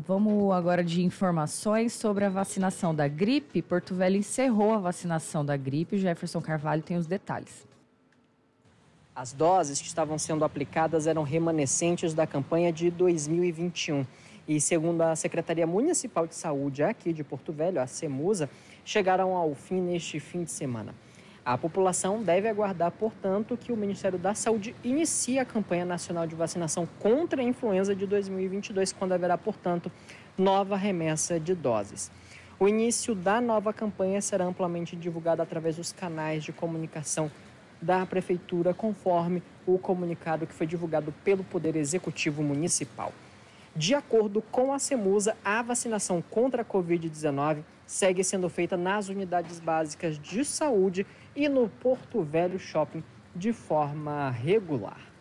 vamos agora de informações sobre a vacinação da gripe. Porto Velho encerrou a vacinação da gripe. Jefferson Carvalho tem os detalhes. As doses que estavam sendo aplicadas eram remanescentes da campanha de 2021. E segundo a Secretaria Municipal de Saúde aqui de Porto Velho, a CEMUSA, chegaram ao fim neste fim de semana. A população deve aguardar, portanto, que o Ministério da Saúde inicie a campanha nacional de vacinação contra a influenza de 2022, quando haverá, portanto, nova remessa de doses. O início da nova campanha será amplamente divulgado através dos canais de comunicação da Prefeitura, conforme o comunicado que foi divulgado pelo Poder Executivo Municipal. De acordo com a CEMUSA, a vacinação contra a Covid-19 segue sendo feita nas unidades básicas de saúde e no Porto Velho Shopping de forma regular.